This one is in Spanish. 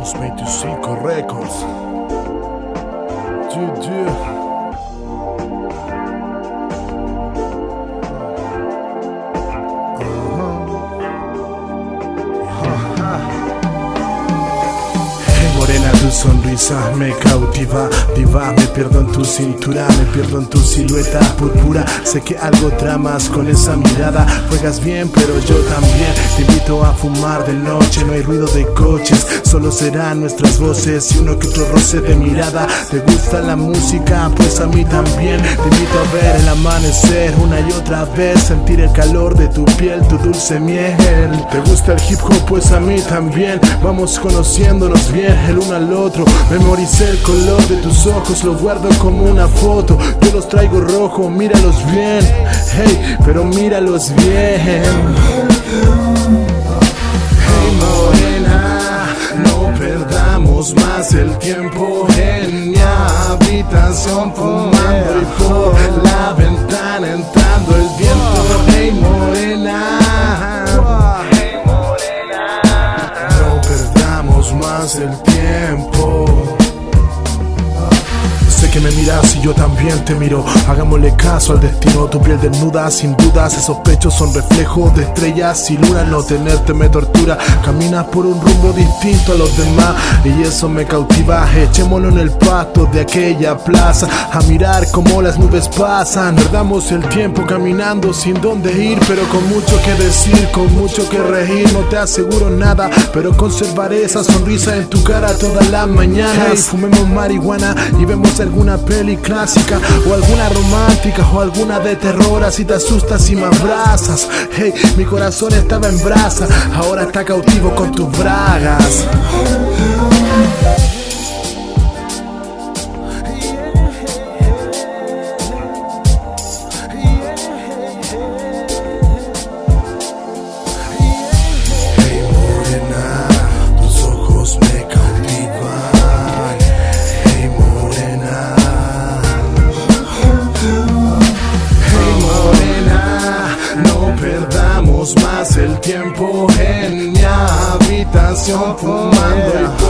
Bounce me to Cinco Records. Dude, uh-huh. uh-huh. morena. Sonrisa me cautiva, diva, me pierdo en tu cintura, me pierdo en tu silueta púrpura. Sé que algo tramas con esa mirada, juegas bien, pero yo también. Te invito a fumar de noche, no hay ruido de coches, solo serán nuestras voces y uno que otro roce de mirada. ¿Te gusta la música? Pues a mí también. Te invito a ver el amanecer una y otra vez, sentir el calor de tu piel, tu dulce miel. ¿Te gusta el hip hop? Pues a mí también. Vamos conociéndonos bien el uno al otro. Memoricé el color de tus ojos, lo guardo como una foto. Yo los traigo rojo, míralos bien. Hey, pero míralos bien. Hey morena, no perdamos más el tiempo en mi habitación fumando y por que me miras y yo también te miro. Hagámosle caso al destino. Tu piel desnuda, sin dudas. Esos pechos son reflejos de estrellas y lunas. No tenerte me tortura. Caminas por un rumbo distinto a los demás. Y eso me cautiva. Echémoslo en el pasto de aquella plaza. A mirar cómo las nubes pasan. Perdamos el tiempo caminando sin dónde ir. Pero con mucho que decir, con mucho que reír. No te aseguro nada. Pero conservaré esa sonrisa en tu cara todas las mañanas. Hey, fumemos marihuana y vemos alguna peli clásica o alguna romántica o alguna de terror así te asustas y me abrazas. Hey mi corazón estaba en brasa ahora está cautivo con tus bragas no perdamos más el tiempo en mi habitación fumando y